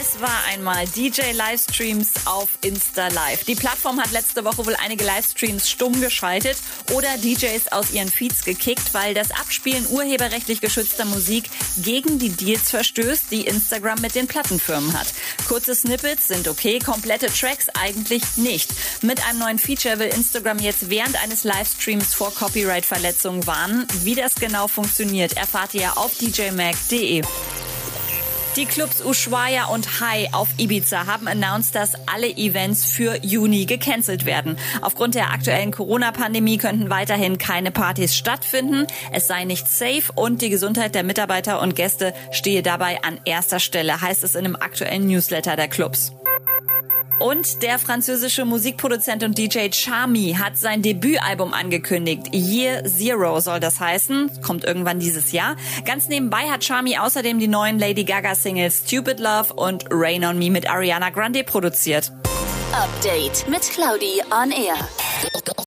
Es war einmal DJ-Livestreams auf Insta Live. Die Plattform hat letzte Woche wohl einige Livestreams stumm geschaltet oder DJs aus ihren Feeds gekickt, weil das Abspielen urheberrechtlich geschützter Musik gegen die Deals verstößt, die Instagram mit den Plattenfirmen hat. Kurze Snippets sind okay, komplette Tracks eigentlich nicht. Mit einem neuen Feature will Instagram jetzt während eines Livestreams vor Copyright-Verletzungen warnen. Wie das genau funktioniert, erfahrt ihr auf djmag.de. Die Clubs Ushuaia und Hai auf Ibiza haben announced, dass alle Events für Juni gecancelt werden. Aufgrund der aktuellen Corona-Pandemie könnten weiterhin keine Partys stattfinden. Es sei nicht safe und die Gesundheit der Mitarbeiter und Gäste stehe dabei an erster Stelle, heißt es in einem aktuellen Newsletter der Clubs. Und der französische Musikproduzent und DJ Charmy hat sein Debütalbum angekündigt. Year Zero soll das heißen. Kommt irgendwann dieses Jahr. Ganz nebenbei hat Charmy außerdem die neuen Lady Gaga Singles Stupid Love und Rain on Me mit Ariana Grande produziert. Update mit Claudi on Air.